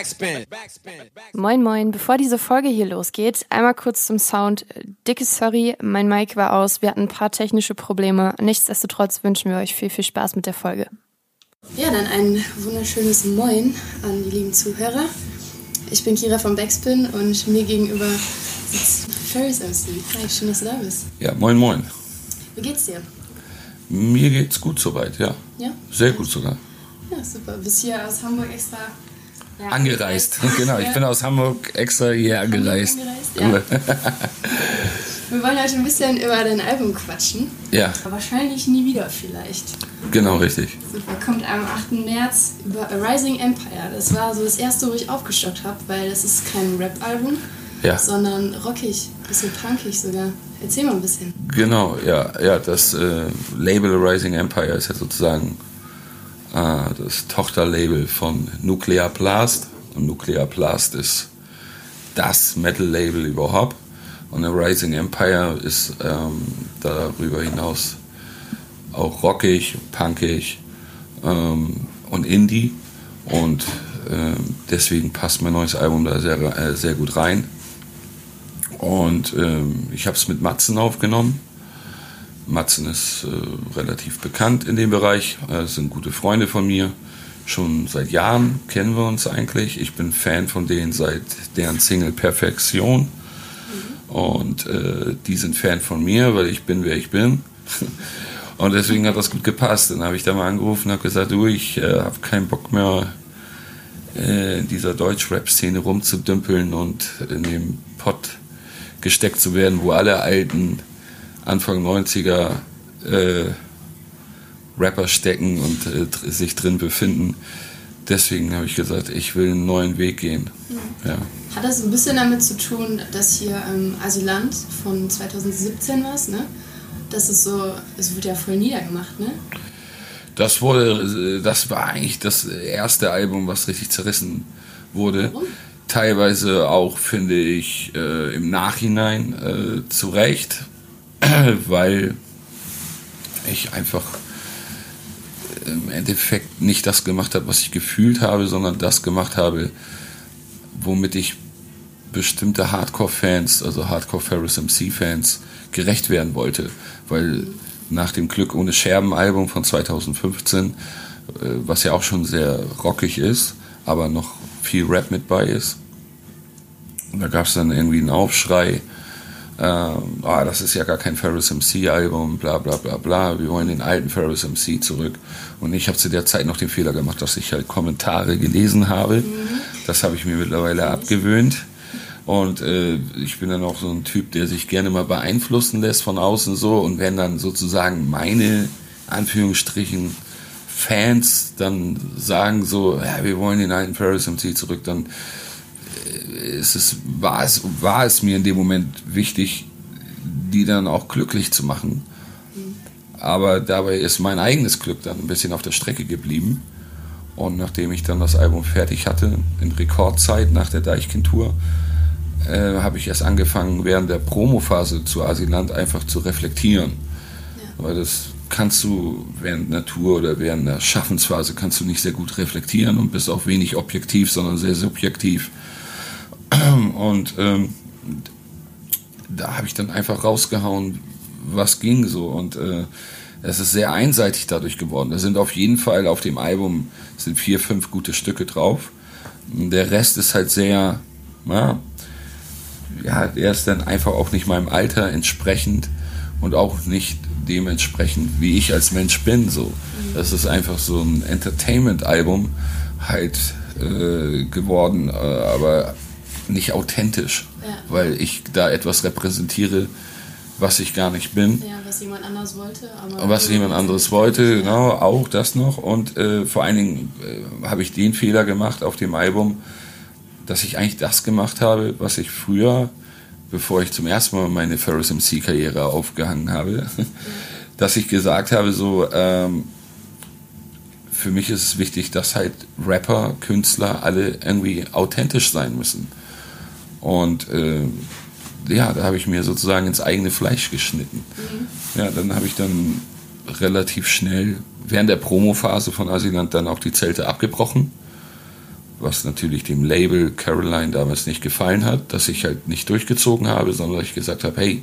Backspin. Moin Moin, bevor diese Folge hier losgeht, einmal kurz zum Sound. Dickes Sorry, mein Mic war aus, wir hatten ein paar technische Probleme. Nichtsdestotrotz wünschen wir euch viel, viel Spaß mit der Folge. Ja, dann ein wunderschönes Moin an die lieben Zuhörer. Ich bin Kira vom Backspin und mir gegenüber sitzt Ferris MC. Hi, schön, dass du da bist. Ja, moin moin. Wie geht's dir? Mir geht's gut soweit, ja. Ja? Sehr gut sogar. Ja, super. Bist hier aus Hamburg extra ja, Angereist. Genau, ich bin aus Hamburg extra hier angereist. angereist ja. Wir wollen heute ein bisschen über dein Album quatschen. Ja, Aber wahrscheinlich nie wieder vielleicht. genau richtig. Super, kommt am 8. März über A Rising Empire. Das war so das erste, wo ich aufgestockt habe, weil das ist kein Rap-Album, Ja, sondern rockig, bisschen punkig sogar. Erzähl mal ein bisschen. genau, ja, ja, das äh, Label Rising Empire ist ja sozusagen das Tochterlabel von Nuclear Blast. Und Nuclear Blast ist das Metal-Label überhaupt. Und der Rising Empire ist ähm, darüber hinaus auch rockig, punkig ähm, und Indie. Und ähm, deswegen passt mein neues Album da sehr, äh, sehr gut rein. Und ähm, ich habe es mit Matzen aufgenommen. Matzen ist äh, relativ bekannt in dem Bereich, äh, sind gute Freunde von mir. Schon seit Jahren kennen wir uns eigentlich. Ich bin Fan von denen seit deren Single Perfektion. Und äh, die sind Fan von mir, weil ich bin, wer ich bin. Und deswegen hat das gut gepasst. Dann habe ich da mal angerufen und habe gesagt, du, ich äh, habe keinen Bock mehr äh, in dieser Deutsch-Rap-Szene rumzudümpeln und in dem Pott gesteckt zu werden, wo alle alten Anfang 90er äh, Rapper stecken und äh, sich drin befinden. Deswegen habe ich gesagt, ich will einen neuen Weg gehen. Ja. Hat das ein bisschen damit zu tun, dass hier ähm, Asylant von 2017 war, ne? Das ist so, es wird ja voll niedergemacht, ne? Das wurde, das war eigentlich das erste Album, was richtig zerrissen wurde. Warum? Teilweise auch, finde ich, äh, im Nachhinein äh, zu Recht, weil ich einfach im Endeffekt nicht das gemacht habe, was ich gefühlt habe, sondern das gemacht habe, womit ich bestimmte Hardcore-Fans, also Hardcore Ferris MC-Fans, gerecht werden wollte. Weil nach dem Glück ohne Scherben-Album von 2015, äh, was ja auch schon sehr rockig ist, aber noch viel Rap mit bei ist, da gab es dann irgendwie einen Aufschrei, ähm, ah, das ist ja gar kein Ferris MC-Album, bla bla bla bla, wir wollen den alten Ferris MC zurück. Und ich habe zu der Zeit noch den Fehler gemacht, dass ich halt Kommentare gelesen habe. Das habe ich mir mittlerweile abgewöhnt. Und äh, ich bin dann auch so ein Typ, der sich gerne mal beeinflussen lässt von außen so. Und wenn dann sozusagen meine, Anführungsstrichen, Fans dann sagen so, ja, wir wollen den alten Ferris MC zurück, dann ist es, war, es, war es mir in dem Moment wichtig, die dann auch glücklich zu machen. Aber dabei ist mein eigenes Glück dann ein bisschen auf der Strecke geblieben. Und nachdem ich dann das Album fertig hatte, in Rekordzeit nach der Deichkind-Tour, äh, habe ich erst angefangen, während der Promophase zu Asiland einfach zu reflektieren. Weil das kannst du während einer Tour oder während einer Schaffensphase kannst du nicht sehr gut reflektieren und bist auch wenig objektiv, sondern sehr subjektiv. Und ähm, da habe ich dann einfach rausgehauen, was ging so. Und äh, es ist sehr einseitig dadurch geworden. Da sind auf jeden Fall auf dem Album sind vier, fünf gute Stücke drauf. Der Rest ist halt sehr, ja, ja, der ist dann einfach auch nicht meinem Alter entsprechend und auch nicht dementsprechend, wie ich als Mensch bin. So, das ist einfach so ein Entertainment-Album halt äh, geworden, äh, aber nicht authentisch, Ja. weil ich da etwas repräsentiere, was ich gar nicht bin. Ja, was jemand anders wollte. Was jemand anderes wollte, genau, auch das noch. Und äh, vor allen Dingen äh, habe ich den Fehler gemacht auf dem Album, dass ich eigentlich das gemacht habe, was ich früher, bevor ich zum ersten Mal meine Ferris MC-Karriere aufgehangen habe, dass ich gesagt habe, so, ähm, für mich ist es wichtig, dass halt Rapper, Künstler alle irgendwie authentisch sein müssen. Und äh, ja, da habe ich mir sozusagen ins eigene Fleisch geschnitten. Ja, dann habe ich dann relativ schnell während der Promophase von Asiland dann auch die Zelte abgebrochen, was natürlich dem Label Caroline damals nicht gefallen hat, dass ich halt nicht durchgezogen habe, sondern ich gesagt habe, hey,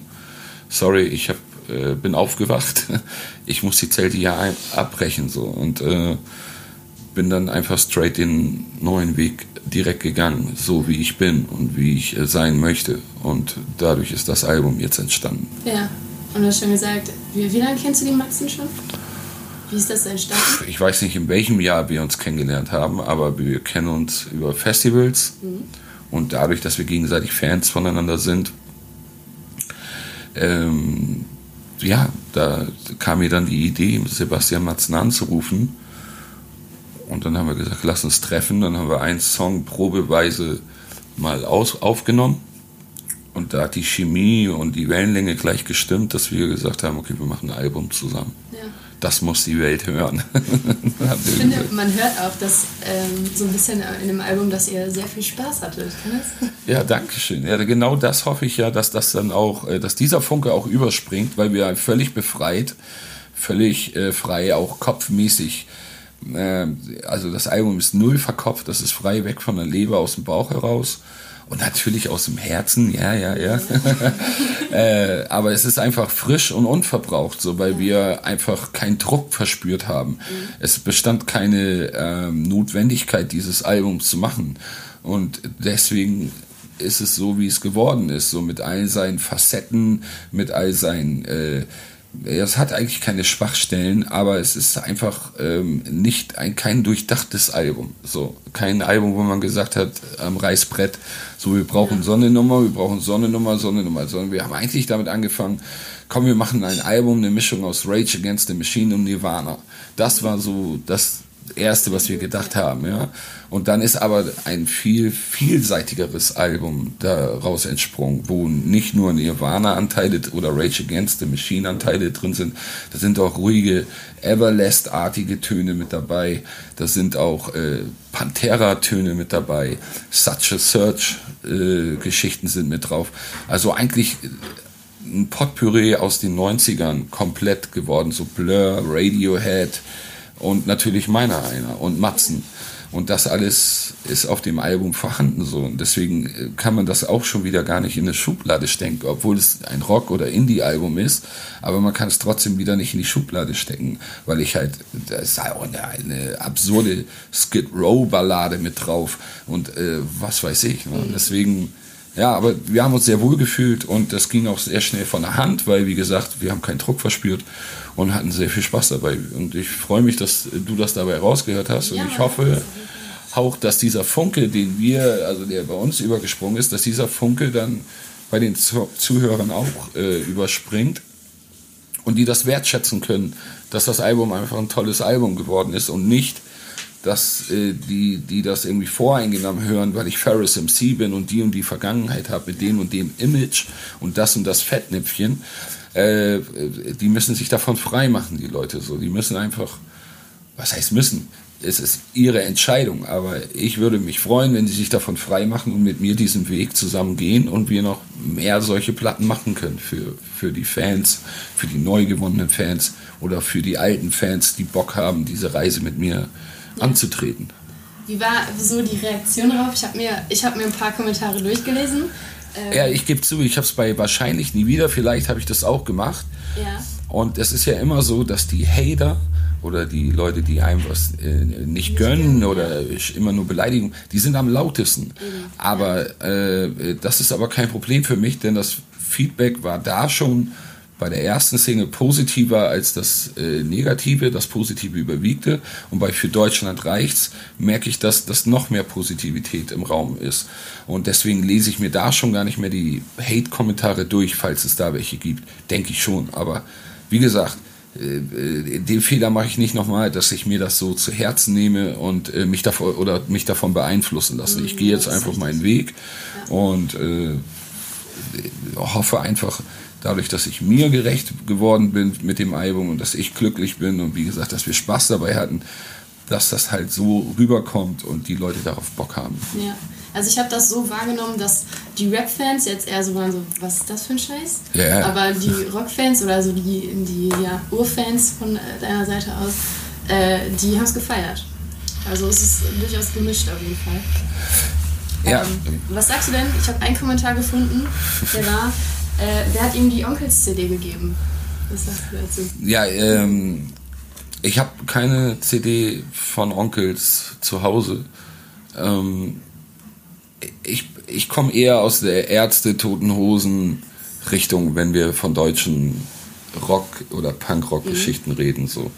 sorry, ich hab, äh, bin aufgewacht, ich muss die Zelte ja abbrechen so. Und äh, bin dann einfach straight den neuen Weg direkt gegangen, so wie ich bin und wie ich äh, sein möchte und dadurch ist das Album jetzt entstanden. Ja, und du hast schon gesagt, wie, wie lange kennst du die Maxen schon? Wie ist das entstanden? Ich weiß nicht, in welchem Jahr wir uns kennengelernt haben, aber wir kennen uns über Festivals mhm. und dadurch, dass wir gegenseitig Fans voneinander sind, ähm, ja, da kam mir dann die Idee, Sebastian Matzen anzurufen. Und dann haben wir gesagt, lass uns treffen. Dann haben wir einen Song probeweise mal aus, aufgenommen. Und da hat die Chemie und die Wellenlänge gleich gestimmt, dass wir gesagt haben, okay, wir machen ein Album zusammen. Ja das muss die Welt hören. ich finde, man hört auch dass, ähm, so ein bisschen in dem Album, dass ihr sehr viel Spaß hattet. Ja, danke schön. Ja, genau das hoffe ich ja, dass das dann auch, äh, dass dieser Funke auch überspringt, weil wir völlig befreit, völlig äh, frei, auch kopfmäßig. Äh, also das Album ist null verkopft, das ist frei weg von der Leber aus dem Bauch heraus. Und natürlich aus dem Herzen, ja, ja, ja. äh, aber es ist einfach frisch und unverbraucht, so weil wir einfach keinen Druck verspürt haben. Mhm. Es bestand keine ähm, Notwendigkeit, dieses Album zu machen. Und deswegen ist es so, wie es geworden ist, so mit all seinen Facetten, mit all seinen äh, es hat eigentlich keine Schwachstellen, aber es ist einfach ähm, nicht ein kein durchdachtes Album. So kein Album, wo man gesagt hat am Reißbrett, so wir brauchen Sonnennummer, wir brauchen Sonnennummer, Sonnennummer, sondern wir haben eigentlich damit angefangen, komm, wir machen ein Album, eine Mischung aus Rage Against the Machine und Nirvana. Das war so das erste, was wir gedacht haben, ja. Und dann ist aber ein viel vielseitigeres Album daraus entsprungen, wo nicht nur Nirvana-Anteile oder Rage Against the Machine-Anteile drin sind, da sind auch ruhige, Everlast-artige Töne mit dabei, da sind auch äh, Pantera-Töne mit dabei, Such a Search-Geschichten äh, sind mit drauf. Also eigentlich ein Potpourri aus den 90ern komplett geworden, so Blur, Radiohead, und natürlich meiner einer und Matzen. Und das alles ist auf dem Album vorhanden so. Und deswegen äh, kann man das auch schon wieder gar nicht in eine Schublade stecken, obwohl es ein Rock- oder Indie-Album ist. Aber man kann es trotzdem wieder nicht in die Schublade stecken, weil ich halt, da ist auch eine, eine absurde Skid Row-Ballade mit drauf und äh, was weiß ich. Ne? Deswegen ja, aber wir haben uns sehr wohl gefühlt und das ging auch sehr schnell von der Hand, weil, wie gesagt, wir haben keinen Druck verspürt und hatten sehr viel Spaß dabei. Und ich freue mich, dass du das dabei rausgehört hast und ja, ich hoffe auch, dass dieser Funke, den wir, also der bei uns übergesprungen ist, dass dieser Funke dann bei den Zuhörern auch äh, überspringt und die das wertschätzen können, dass das Album einfach ein tolles Album geworden ist und nicht dass äh, die, die das irgendwie voreingenommen hören, weil ich Ferris MC bin und die und die Vergangenheit habe mit dem und dem Image und das und das Fettnäpfchen, äh, die müssen sich davon frei machen, die Leute so. Die müssen einfach, was heißt müssen? Es ist ihre Entscheidung, aber ich würde mich freuen, wenn sie sich davon frei machen und mit mir diesen Weg zusammen gehen und wir noch mehr solche Platten machen können für, für die Fans, für die neu gewonnenen Fans oder für die alten Fans, die Bock haben, diese Reise mit mir äh, anzutreten. Wie war so die Reaktion darauf? Ich habe mir, hab mir ein paar Kommentare durchgelesen. Ähm ja, ich gebe zu, ich habe es bei wahrscheinlich nie wieder, vielleicht habe ich das auch gemacht. Ja. Und es ist ja immer so, dass die Hater oder die Leute, die einem was äh, nicht, nicht gönnen oder ja. immer nur beleidigen, die sind am lautesten. Mhm. Aber äh, das ist aber kein Problem für mich, denn das Feedback war da schon bei der ersten Single positiver als das äh, Negative, das Positive überwiegte. Und bei Für Deutschland reicht's merke ich, dass, dass noch mehr Positivität im Raum ist. Und deswegen lese ich mir da schon gar nicht mehr die Hate-Kommentare durch, falls es da welche gibt. Denke ich schon. Aber wie gesagt, äh, äh, den Fehler mache ich nicht nochmal, dass ich mir das so zu Herzen nehme und äh, mich davon oder mich davon beeinflussen lasse. Ich gehe jetzt einfach meinen Weg und äh, hoffe einfach, dadurch, dass ich mir gerecht geworden bin mit dem Album und dass ich glücklich bin und wie gesagt, dass wir Spaß dabei hatten, dass das halt so rüberkommt und die Leute darauf Bock haben. Ja. Also ich habe das so wahrgenommen, dass die Rap-Fans jetzt eher so waren so, was ist das für ein Scheiß? Ja. Aber die Rock-Fans oder so die, die ja, Urfans von deiner Seite aus, äh, die haben es gefeiert. Also es ist durchaus gemischt auf jeden Fall. Ja. Ähm, was sagst du denn? Ich habe einen Kommentar gefunden, der war, äh, wer hat ihm die Onkels-CD gegeben? Was sagst du dazu? Ja, ähm, ich habe keine CD von Onkels zu Hause. Ähm, ich ich komme eher aus der Ärzte, Toten Hosen Richtung, wenn wir von deutschen Rock- oder Punkrock-Geschichten mhm. reden. So.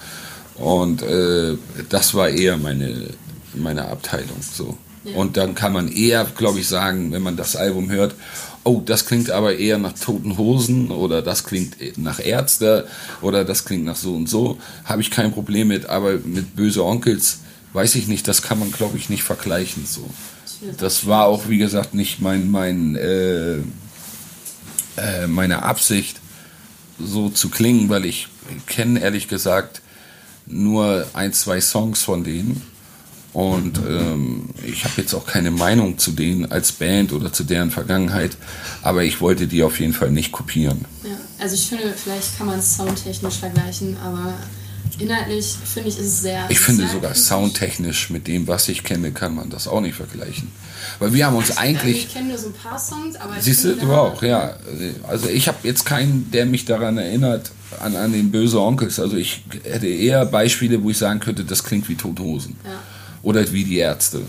Und äh, das war eher meine, meine Abteilung. So. Ja. Und dann kann man eher, glaube ich, sagen, wenn man das Album hört, oh, das klingt aber eher nach Toten Hosen oder das klingt nach Ärzte oder das klingt nach so und so, habe ich kein Problem mit, aber mit Böse Onkels weiß ich nicht, das kann man, glaube ich, nicht vergleichen. So. Das war auch, wie gesagt, nicht mein, mein, äh, äh, meine Absicht, so zu klingen, weil ich kenne ehrlich gesagt nur ein, zwei Songs von denen. Und ähm, ich habe jetzt auch keine Meinung zu denen als Band oder zu deren Vergangenheit, aber ich wollte die auf jeden Fall nicht kopieren. Ja, also ich finde, vielleicht kann man es soundtechnisch vergleichen, aber inhaltlich finde ich ist es sehr. Ich finde sogar soundtechnisch mit dem, was ich kenne, kann man das auch nicht vergleichen. Weil wir haben uns also, eigentlich. Ich kenne nur so ein paar Songs, aber. Siehst du, du auch, ja. Also ich habe jetzt keinen, der mich daran erinnert, an, an den böse Onkels. Also ich hätte eher Beispiele, wo ich sagen könnte, das klingt wie Tote Hosen. Ja. Oder wie die Ärzte.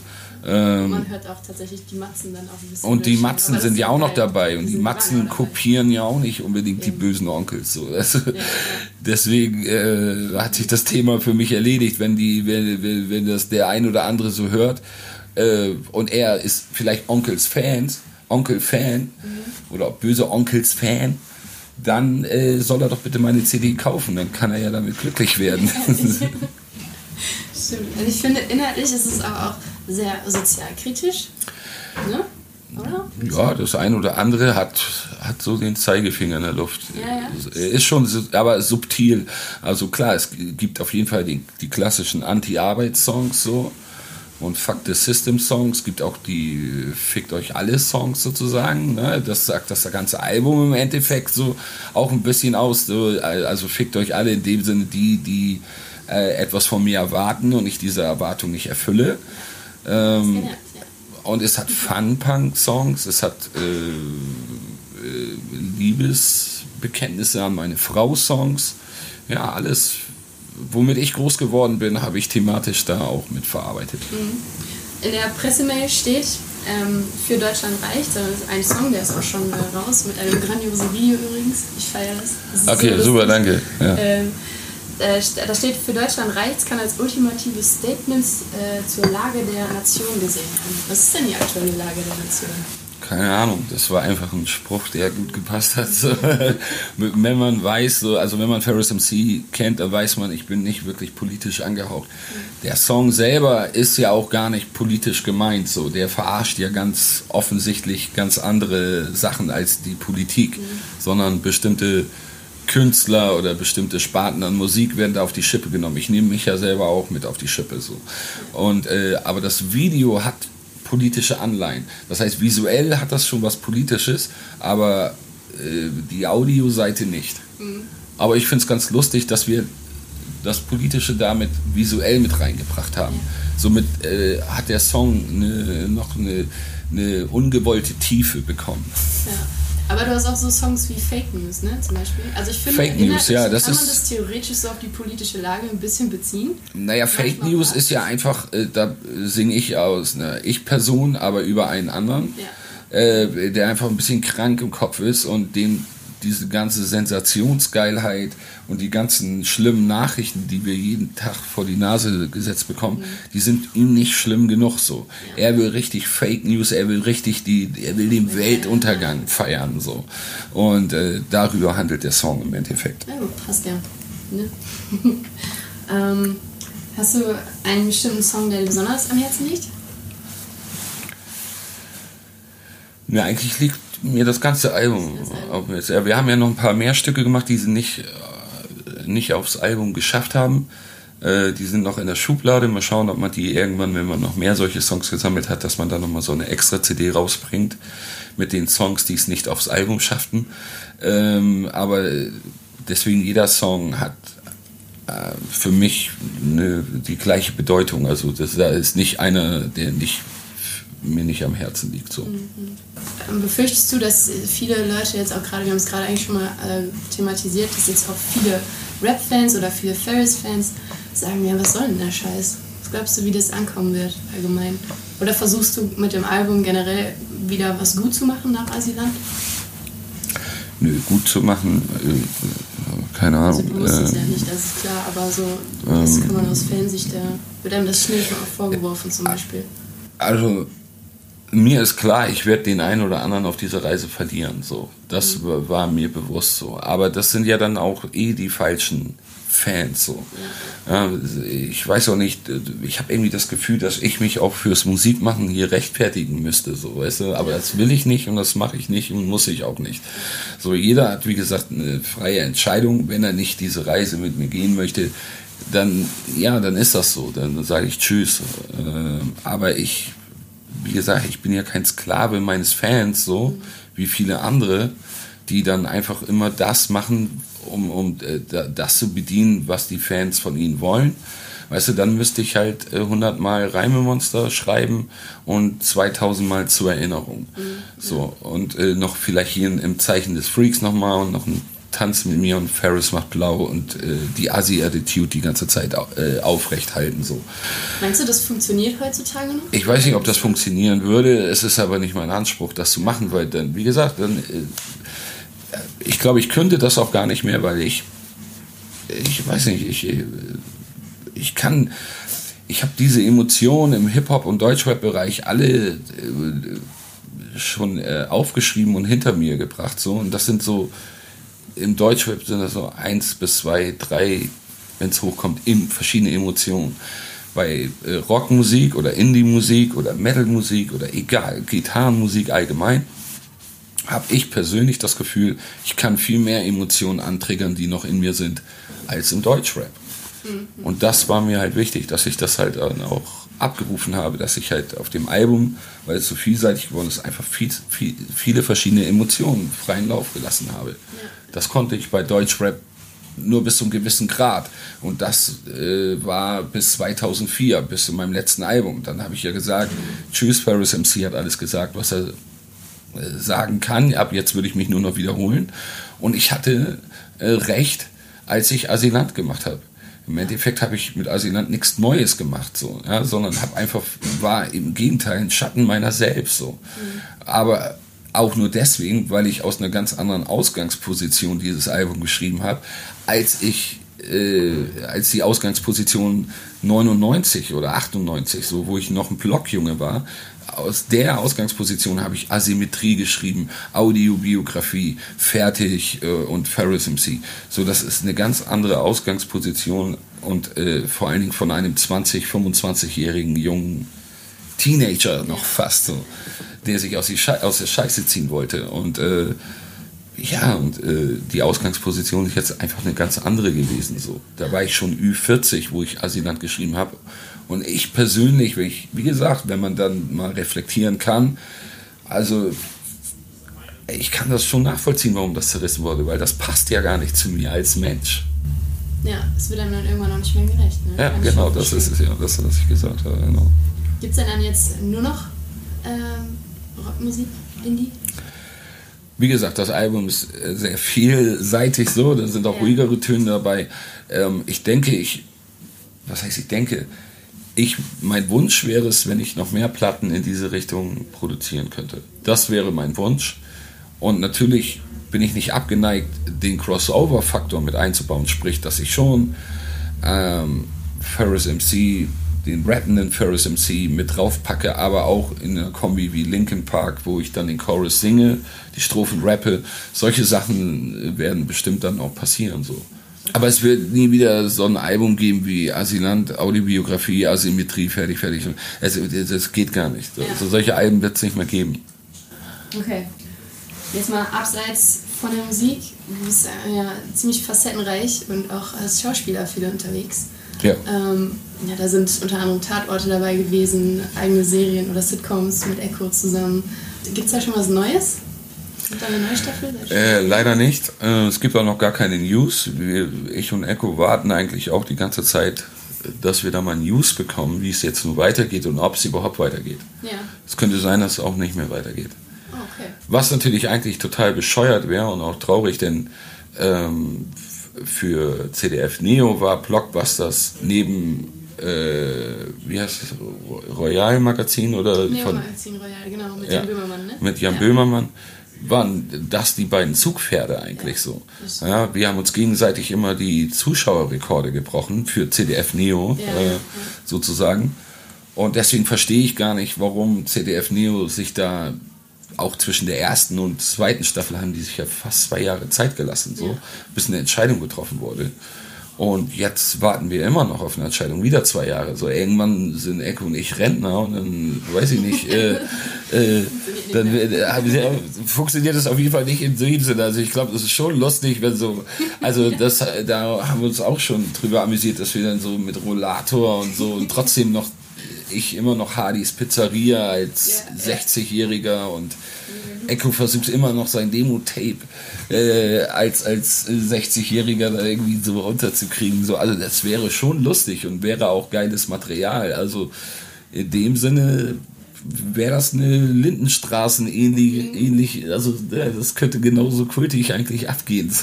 Ähm, man hört auch tatsächlich die Matzen dann auch ein bisschen. Und die Matzen sind ja auch noch dabei. Und die, Matzen kopieren ja auch nicht unbedingt Eben. die bösen Onkels. So. Also, ja, ja. Deswegen äh, hat sich das Thema für mich erledigt, wenn, die, wenn, wenn das der ein oder andere so hört. Äh, und er ist vielleicht Onkels Fans, Onkel-Fan mhm. oder böse Onkels-Fan dann äh, soll er doch bitte meine CD kaufen, dann kann er ja damit glücklich werden. Stimmt. Also ich finde, inhaltlich ist es aber auch sehr sozialkritisch. Ne? Oder? Ja, das eine oder andere hat, hat so den Zeigefinger in der Luft. Ja, ja. Ist schon, aber subtil. Also klar, es gibt auf jeden Fall die, die klassischen Anti-Arbeits-Songs so und Fuck the System Songs, gibt auch die Fickt euch alle Songs sozusagen. Ne? Das sagt das ganze Album im Endeffekt so auch ein bisschen aus. So, also Fickt euch alle in dem Sinne die, die äh, etwas von mir erwarten und ich diese Erwartung nicht erfülle. Ähm, und es hat Fun-Punk-Songs, es hat äh, äh, Liebesbekenntnisse an meine Frau-Songs. Ja, alles, womit ich groß geworden bin, habe ich thematisch da auch mitverarbeitet. Mhm. In der Pressemail steht, ähm, für Deutschland reicht. Das ist ein Song, der ist auch schon äh, raus, mit einem grandiosen Video übrigens. Ich feiere das. das okay, so super, danke. Ja. Ähm, äh, da steht, für Deutschland reicht, kann als ultimatives Statement äh, zur Lage der Nation gesehen werden. Was ist denn die aktuelle Lage der Nation? Keine Ahnung, das war einfach ein Spruch, der gut gepasst hat. Wenn man weiß, so, also wenn man Ferris MC kennt, dann weiß man, ich bin nicht wirklich politisch angehaucht. Der Song selber ist ja auch gar nicht politisch gemeint. So. Der verarscht ja ganz offensichtlich ganz andere Sachen als die Politik, mhm. sondern bestimmte Künstler oder bestimmte Sparten an Musik werden da auf die Schippe genommen. Ich nehme mich ja selber auch mit auf die Schippe so. Und äh, aber das Video hat politische Anleihen. Das heißt, visuell hat das schon was Politisches, aber äh, die Audioseite nicht. Mhm. Aber ich finde es ganz lustig, dass wir das Politische damit visuell mit reingebracht haben. Ja. Somit äh, hat der Song eine, noch eine, eine ungewollte Tiefe bekommen. Ja. Aber du hast auch so Songs wie Fake News, ne, zum Beispiel. Also ich finde, Fake News, ja, das kann man das theoretisch so auf die politische Lage ein bisschen beziehen. Naja, Fake News ist ja einfach, äh, da singe ich aus, ne, ich Person, aber über einen anderen, ja. äh, der einfach ein bisschen krank im Kopf ist und den diese ganze Sensationsgeilheit und die ganzen schlimmen Nachrichten, die wir jeden Tag vor die Nase gesetzt bekommen, mhm. die sind ihm nicht schlimm genug so. Ja. Er will richtig Fake News, er will richtig die, er will den Weltuntergang feiern so. Und äh, darüber handelt der Song im Endeffekt. Ja, passt ja. Ne? ähm, hast du einen bestimmten Song, der dir besonders am Herzen liegt? Ja, eigentlich liegt mir das ganze Album auf mir. Wir haben ja noch ein paar mehr Stücke gemacht, die sie nicht, äh, nicht aufs Album geschafft haben. Äh, die sind noch in der Schublade. Mal schauen, ob man die irgendwann, wenn man noch mehr solche Songs gesammelt hat, dass man da nochmal so eine extra CD rausbringt mit den Songs, die es nicht aufs Album schafften. Ähm, aber deswegen jeder Song hat äh, für mich eine, die gleiche Bedeutung. Also das da ist nicht einer, der nicht, mir nicht am Herzen liegt. So. Mhm. Befürchtest du, dass viele Leute jetzt auch gerade, wir haben es gerade eigentlich schon mal äh, thematisiert, dass jetzt auch viele Rap-Fans oder viele Ferris-Fans sagen, ja, was soll denn der Scheiß? Was glaubst du, wie das ankommen wird allgemein? Oder versuchst du mit dem Album generell wieder was gut zu machen nach Asiland? Nö, gut zu machen, äh, keine Ahnung. Also du musst es ja nicht, das ist klar, aber so, das ähm, kann man aus Fansicht, da wird einem das schnell schon auch vorgeworfen zum Beispiel. Also, mir ist klar, ich werde den einen oder anderen auf dieser Reise verlieren. So, das mhm. war mir bewusst so. Aber das sind ja dann auch eh die falschen Fans. So. Ja, ich weiß auch nicht, ich habe irgendwie das Gefühl, dass ich mich auch fürs Musikmachen hier rechtfertigen müsste, so, weißt du? Aber das will ich nicht und das mache ich nicht und muss ich auch nicht. So, jeder hat, wie gesagt, eine freie Entscheidung. Wenn er nicht diese Reise mit mir gehen möchte, dann, ja, dann ist das so. Dann sage ich Tschüss. Ähm, aber ich, wie gesagt, ich bin ja kein Sklave meines Fans, so wie viele andere, die dann einfach immer das machen, um, um äh, das zu bedienen, was die Fans von ihnen wollen. Weißt du, dann müsste ich halt äh, 100 Mal Reimemonster schreiben und 2000 Mal zur Erinnerung. Mhm. So, und äh, noch vielleicht hier im Zeichen des Freaks nochmal und noch ein Tanz mit mir und Ferris macht blau und äh, die Assi-Attitude die ganze Zeit äh, aufrecht halten. So. Meinst du, das funktioniert heutzutage noch? Ich weiß nicht, ob das funktionieren würde. Es ist aber nicht mein Anspruch, das zu machen, weil dann, wie gesagt, dann äh, ich glaube, ich könnte das auch gar nicht mehr, weil ich, ich weiß nicht, ich, ich kann, ich habe diese Emotionen im Hip-Hop- und Deutschrap-Bereich alle äh, schon äh, aufgeschrieben und hinter mir gebracht. So. Und das sind so, im Deutschrap sind das so eins bis zwei, drei, wenn es hochkommt, verschiedene Emotionen. Bei äh, Rockmusik oder Indie-Musik oder Metal-Musik oder egal, Gitarrenmusik allgemein, habe ich persönlich das Gefühl, ich kann viel mehr Emotionen antriggern, die noch in mir sind, als im Deutschrap. Mhm. Und das war mir halt wichtig, dass ich das halt auch abgerufen habe, dass ich halt auf dem Album, weil es so vielseitig geworden ist, einfach viel, viel, viele verschiedene Emotionen freien Lauf gelassen habe. Ja. Das konnte ich bei Deutschrap nur bis zu einem gewissen Grad. Und das äh, war bis 2004, bis zu meinem letzten Album. Dann habe ich ja gesagt, tschüss, Paris MC hat alles gesagt, was er sagen kann. Ab jetzt würde ich mich nur noch wiederholen. Und ich hatte äh, recht, als ich Asylant gemacht habe. Im Endeffekt habe ich mit Asylant nichts Neues gemacht, so, ja, sondern habe einfach, war im Gegenteil ein Schatten meiner selbst. So. Mhm. Aber auch nur deswegen, weil ich aus einer ganz anderen Ausgangsposition dieses Album geschrieben habe, als ich äh, als die Ausgangsposition 99 oder 98, so wo ich noch ein Blockjunge war, aus der Ausgangsposition habe ich Asymmetrie geschrieben, Audiobiografie, fertig äh, und Ferris MC. So, das ist eine ganz andere Ausgangsposition und äh, vor allen Dingen von einem 20, 25-jährigen jungen Teenager noch fast so, der sich aus, aus der Scheiße ziehen wollte. Und äh, ja, und äh, die Ausgangsposition ist jetzt einfach eine ganz andere gewesen. So. Da war ich schon Ü40, wo ich Asylant geschrieben habe und ich persönlich, ich, wie gesagt, wenn man dann mal reflektieren kann, also ich kann das schon nachvollziehen, warum das zerrissen wurde, weil das passt ja gar nicht zu mir als Mensch. Ja, es wird einem dann irgendwann noch nicht mehr gerecht. Ne? Ja, kann genau, das ist es ja, das, was ich gesagt habe. Genau. Gibt es denn dann jetzt nur noch ähm, Rockmusik, Indie? Wie gesagt, das Album ist sehr vielseitig so, da sind auch ja. ruhigere Töne dabei. Ähm, ich denke, ich, was heißt ich denke, ich, mein Wunsch wäre es, wenn ich noch mehr Platten in diese Richtung produzieren könnte. Das wäre mein Wunsch. Und natürlich bin ich nicht abgeneigt, den Crossover-Faktor mit einzubauen, sprich, dass ich schon ähm, Ferris MC, den rappenden Ferris MC mit draufpacke, aber auch in einer Kombi wie Linkin Park, wo ich dann den Chorus singe, die Strophen rappe. Solche Sachen werden bestimmt dann auch passieren so. Aber es wird nie wieder so ein Album geben wie Asylant, Audiobiografie, Asymmetrie, fertig, fertig. Es, das geht gar nicht. Ja. Also solche Alben wird es nicht mehr geben. Okay. Jetzt mal abseits von der Musik. Du bist ja ziemlich facettenreich und auch als Schauspieler viel unterwegs. Ja. Ähm, ja, da sind unter anderem Tatorte dabei gewesen, eigene Serien oder Sitcoms mit Echo zusammen. Gibt es da schon was Neues? Sind da eine neue Staffel? Äh, leider nicht. Äh, es gibt auch noch gar keine News. Wir, ich und Echo warten eigentlich auch die ganze Zeit, dass wir da mal News bekommen, wie es jetzt nun weitergeht und ob es überhaupt weitergeht. Ja. Es könnte sein, dass es auch nicht mehr weitergeht. Oh, okay. Was natürlich eigentlich total bescheuert wäre und auch traurig, denn ähm, für CDF Neo war Blockbusters neben, äh, wie heißt es, Royal Magazin oder Neo von, Magazin Royal, genau, mit Ja. Jan Böhmermann, ne? mit Jan ja. Böhmermann, waren das die beiden Zugpferde eigentlich so. Ja, wir haben uns gegenseitig immer die Zuschauerrekorde gebrochen für CDF Neo Ja, äh, ja. sozusagen. Und deswegen verstehe ich gar nicht, warum CDF Neo sich da auch zwischen der ersten und zweiten Staffel haben die sich ja fast zwei Jahre Zeit gelassen, so, Ja. bis eine Entscheidung getroffen wurde. Und jetzt warten wir immer noch auf eine Entscheidung, wieder zwei Jahre. So irgendwann sind Echo und ich Rentner und dann weiß ich nicht, äh, äh, dann äh, funktioniert das auf jeden Fall nicht in dem Sinne. Also ich glaube, das ist schon lustig, wenn so, also das, da haben wir uns auch schon drüber amüsiert, dass wir dann so mit Rollator und so und trotzdem noch ich immer noch Hardys Pizzeria als ja. 60-Jähriger und Echo versucht immer noch sein Demo-Tape äh, als, als 60-Jähriger da irgendwie so runterzukriegen. So, also das wäre schon lustig und wäre auch geiles Material. Also in dem Sinne wäre das eine Lindenstraßen ähnlich, ähnlich, also das könnte genauso kultig eigentlich abgehen.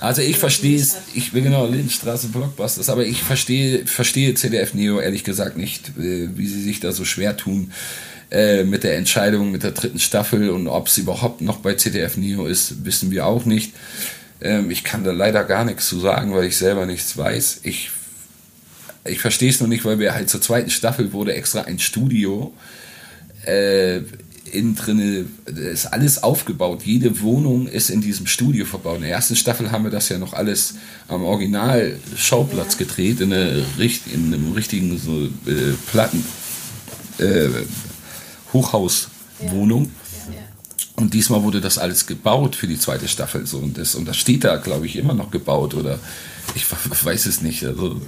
Also ich verstehe es, ich bin genau Lindenstraße Blockbusters, aber ich verstehe, verstehe CDF Neo ehrlich gesagt nicht, äh, wie sie sich da so schwer tun äh, mit der Entscheidung mit der dritten Staffel und ob es überhaupt noch bei CDF Neo ist, wissen wir auch nicht. Ähm, ich kann da leider gar nichts zu sagen, weil ich selber nichts weiß. Ich, ich verstehe es nur nicht, weil wir halt zur zweiten Staffel wurde extra ein Studio äh, innen drinne ist alles aufgebaut. Jede Wohnung ist in diesem Studio verbaut. In der ersten Staffel haben wir das ja noch alles am Original-Schauplatz gedreht, in, richt- in einem richtigen so, äh, Platten äh, Hochhauswohnung. Und diesmal wurde das alles gebaut für die zweite Staffel. So. Und, das, und das steht da, glaube ich, immer noch gebaut. Oder ich weiß es nicht. Also,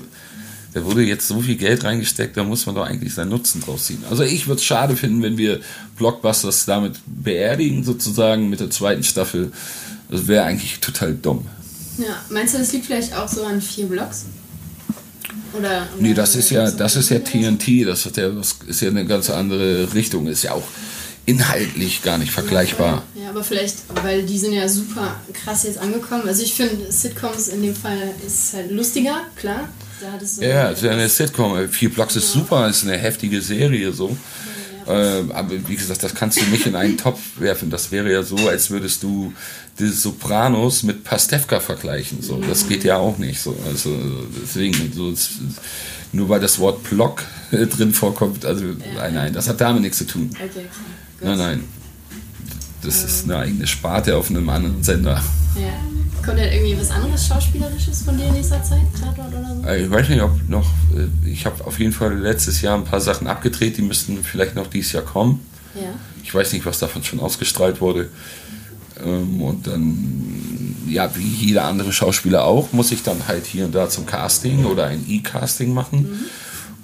da wurde jetzt so viel Geld reingesteckt, da muss man doch eigentlich seinen Nutzen draus ziehen. Also ich würde es schade finden, wenn wir Blockbusters damit beerdigen, sozusagen mit der zweiten Staffel. Das wäre eigentlich total dumm. Ja, meinst du, das liegt vielleicht auch so an vier Blocks? Oder, Nee, das ist ja, das ist ja TNT, das, hat ja, das ist ja eine ganz andere Richtung, ist ja auch inhaltlich gar nicht vergleichbar. Ja, aber vielleicht, weil die sind ja super krass jetzt angekommen. Also ich finde, Sitcoms in dem Fall ist halt lustiger, klar. Da hat es so Ja, es ist ja eine Sitcom. Vier Blocks ist super, ist eine heftige Serie so. Ähm, aber wie gesagt, das kannst du nicht in einen Topf werfen. Das wäre ja so, als würdest du die Sopranos mit Pastewka vergleichen. So, das geht ja auch nicht. So, also deswegen so, nur weil das Wort Block äh, drin vorkommt. Also nein, nein, das hat damit nichts zu tun. Okay. Nein, nein, das ist eine eigene Sparte auf einem anderen Sender. Ja. Kommt denn irgendwie was anderes Schauspielerisches von dir in nächster Zeit? Tatort oder so? Äh, Ich weiß nicht, ob noch. äh, Ich habe auf jeden Fall letztes Jahr ein paar Sachen abgedreht, die müssten vielleicht noch dieses Jahr kommen. Ja. Ich weiß nicht, was davon schon ausgestrahlt wurde. Ähm, Und dann, ja, wie jeder andere Schauspieler auch, muss ich dann halt hier und da zum Casting oder ein E-Casting machen.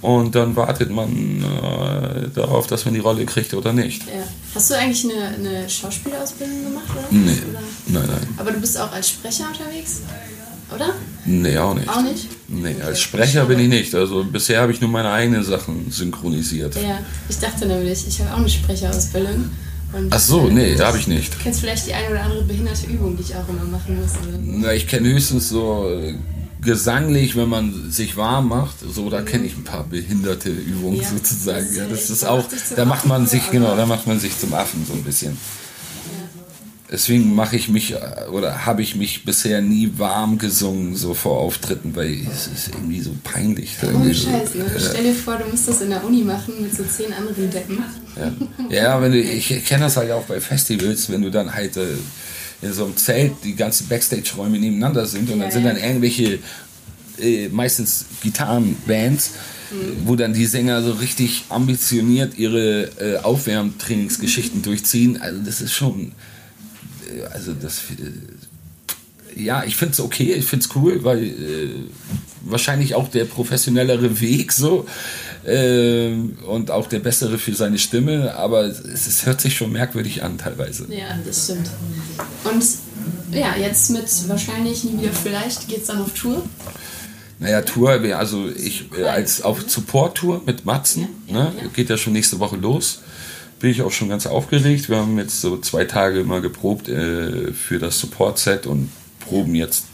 Und dann wartet man äh, darauf, dass man die Rolle kriegt oder nicht. ja. Hast du eigentlich eine, eine Schauspielausbildung gemacht? Oder? Nee, Oder? nein, nein. Aber du bist auch als Sprecher unterwegs? Oder? Nee, auch nicht. Auch nicht? Nee, Okay. als Sprecher bin ich nicht. Also bisher habe ich nur meine eigenen Sachen synchronisiert. Ja, ich dachte nämlich, ich habe auch eine Sprecherausbildung. Und Ach so, nee, habe ich nicht. Du kennst vielleicht die eine oder andere behinderte Übung, die ich auch immer machen muss. Oder. Na, ich kenne höchstens so äh, gesanglich, wenn man sich warm macht, so da kenne ich ein paar behinderte Übungen Ja, sozusagen. das Ja, das ist da auch, da macht man sich genau, da macht man sich zum Affen so ein bisschen. Deswegen mache ich mich äh, oder habe ich mich bisher nie warm gesungen so vor Auftritten, weil es ist irgendwie so peinlich. Ohne so, Scheiß, ne? äh, Stell dir vor, du musst das in der Uni machen mit so zehn anderen Deppen. Ja, ja wenn du, ich kenne das halt auch bei Festivals, wenn du dann halt äh, in so einem Zelt die ganzen Backstage-Räume nebeneinander sind und dann sind dann irgendwelche, äh, meistens Gitarrenbands, Mhm. wo dann die Sänger so richtig ambitioniert ihre äh, Aufwärmtrainingsgeschichten durchziehen. Also das ist schon, äh, also das, äh, ja, ich finde es okay, ich finde es cool, weil äh, wahrscheinlich auch der professionellere Weg so. Äh, und auch der Bessere für seine Stimme, aber es, es hört sich schon merkwürdig an teilweise. Ja, das stimmt. Und ja, jetzt mit wahrscheinlich nie wieder vielleicht geht es dann auf Tour. Naja, Tour, also ich äh, als auf Support-Tour mit Matzen, ne, geht ja schon nächste Woche los. Bin ich auch schon ganz aufgeregt. Wir haben jetzt so zwei Tage mal geprobt äh, für das Support-Set und proben jetzt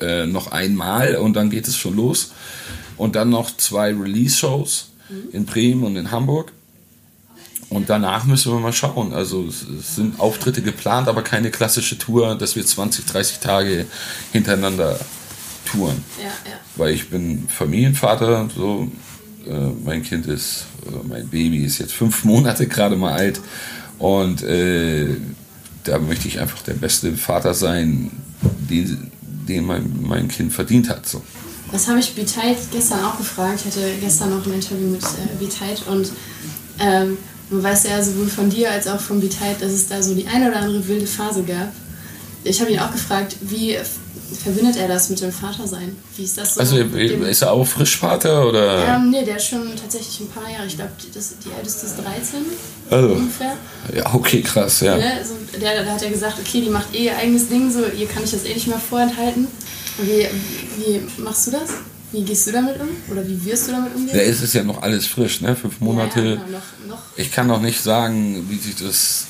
äh, noch einmal und dann geht es schon los. Und dann noch zwei Release-Shows in Bremen und in Hamburg. Und danach müssen wir mal schauen. Also es sind Auftritte geplant, aber keine klassische Tour, dass wir 20, 30 Tage hintereinander touren. Ja, ja. Weil ich bin Familienvater, so äh, mein Kind ist, äh, mein Baby ist jetzt fünf Monate gerade mal alt und äh, da möchte ich einfach der beste Vater sein, den, den mein, mein Kind verdient hat. So. Das habe ich Biteit gestern auch gefragt. Ich hatte gestern noch ein Interview mit äh, Biteit und ähm, man weiß ja sowohl von dir als auch von Biteit, dass es da so die eine oder andere wilde Phase gab. Ich habe ihn auch gefragt, wie verbindet er das mit dem Vatersein? Wie ist das so? Also ist er auch Frischvater oder? ähm, nee, der ist schon tatsächlich ein paar Jahre. Ich glaube, die, die älteste ist 13 Also, ungefähr. ja, okay, krass, ja. Ne? So, der, da hat er gesagt, okay, die macht eh ihr eigenes Ding, so ihr kann ich das eh nicht mehr vorenthalten. Wie, wie machst du das? Wie gehst du damit um? Oder wie wirst du damit umgehen? Da ist es ja noch alles frisch, ne? Fünf Monate. Ja, ja, genau, noch, noch. Ich kann noch nicht sagen, wie sich das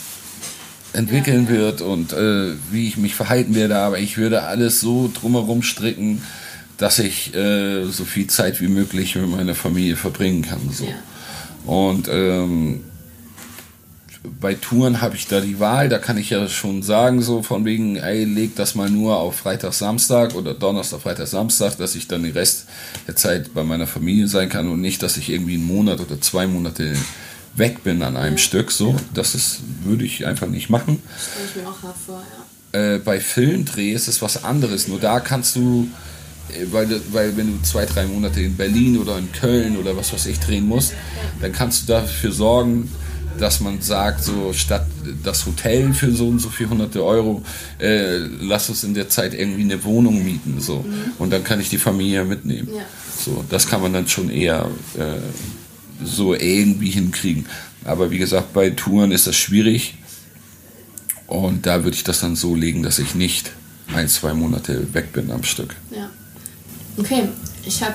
entwickeln wird und äh, wie ich mich verhalten werde, aber ich würde alles so drumherum stricken, dass ich äh, so viel Zeit wie möglich mit meiner Familie verbringen kann. So. Ja. Und ähm, bei Touren habe ich da die Wahl, da kann ich ja schon sagen, so von wegen, ey, leg das mal nur auf Freitag, Samstag oder Donnerstag, Freitag, Samstag, dass ich dann den Rest der Zeit bei meiner Familie sein kann und nicht, dass ich irgendwie einen Monat oder zwei Monate weg bin an einem Stück. So, das ist, würde ich einfach nicht machen. Stelle ich mir auch hart vor, ja. Äh, bei Filmdreh ist es was anderes. Nur da kannst du, äh, weil, du- weil wenn du zwei, drei Monate in Berlin oder in Köln oder was weiß ich drehen musst, dann kannst du dafür sorgen, dass man sagt, so statt das Hotel für so und so viel hunderte Euro, äh, lass uns in der Zeit irgendwie eine Wohnung mieten. So. Und dann kann ich die Familie mitnehmen. Ja. So, das kann man dann schon eher äh, so irgendwie hinkriegen. Aber wie gesagt, bei Touren ist das schwierig. Und da würde ich das dann so legen, dass ich nicht ein, zwei Monate weg bin am Stück. ja. Okay, ich habe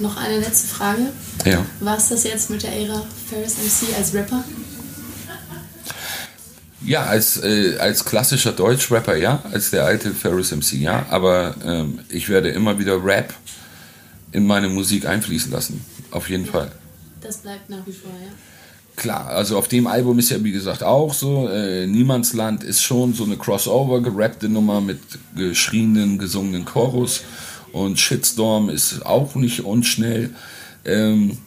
noch eine letzte Frage. Ja. War es das jetzt mit der Ära Ferris MC als Rapper? Ja, als, äh, als klassischer Deutschrapper, ja, als der alte Ferris MC, ja, aber ähm, ich werde immer wieder Rap in meine Musik einfließen lassen. Auf jeden Fall. Das bleibt nach wie vor, ja. Klar, also auf dem Album ist ja wie gesagt auch so, äh, Niemandsland ist schon so eine Crossover, gerappte Nummer mit geschrienen, gesungenen Chorus und Shitstorm ist auch nicht unschnell. Ähm,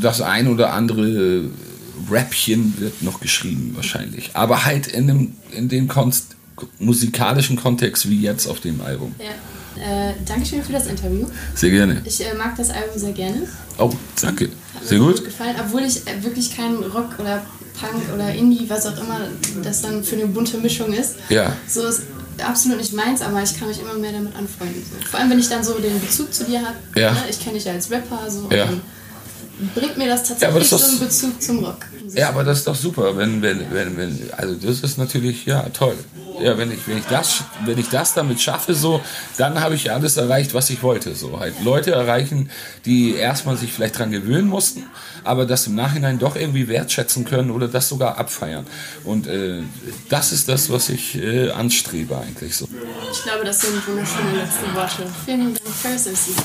das ein oder andere Rapchen wird noch geschrieben wahrscheinlich, aber halt in dem, in dem Konst musikalischen Kontext wie jetzt auf dem Album. ja. Äh, Dankeschön für das Interview. Sehr gerne. Ich äh, mag das Album sehr gerne. Oh, danke. Hat mir Sehr gut. gefallen, obwohl ich äh, wirklich kein Rock oder Punk oder Indie, was auch immer das dann für eine bunte Mischung ist. Ja. So ist absolut nicht meins, aber ich kann mich immer mehr damit anfreunden. So. Vor allem, wenn ich dann so den Bezug zu dir habe. Ja. Ne? Ich kenne dich ja als Rapper, so. Ja. Und bringt mir das Ja, tatsächlich das ist so einen Bezug zum Rock. Ja, aber das ist doch super, wenn, wenn, wenn, wenn, also das ist natürlich, ja, toll. Ja, wenn ich, wenn ich das, wenn ich das damit schaffe, so, dann habe ich alles erreicht, was ich wollte, so. Halt Leute erreichen, die erstmal sich vielleicht dran gewöhnen mussten, aber das im Nachhinein doch irgendwie wertschätzen können oder das sogar abfeiern. Und, äh, das ist das, was ich, äh, anstrebe eigentlich, so. Ich glaube, das sind wunderschöne letzte Worte. Vielen Dank.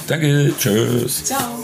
Danke, tschüss. Ciao.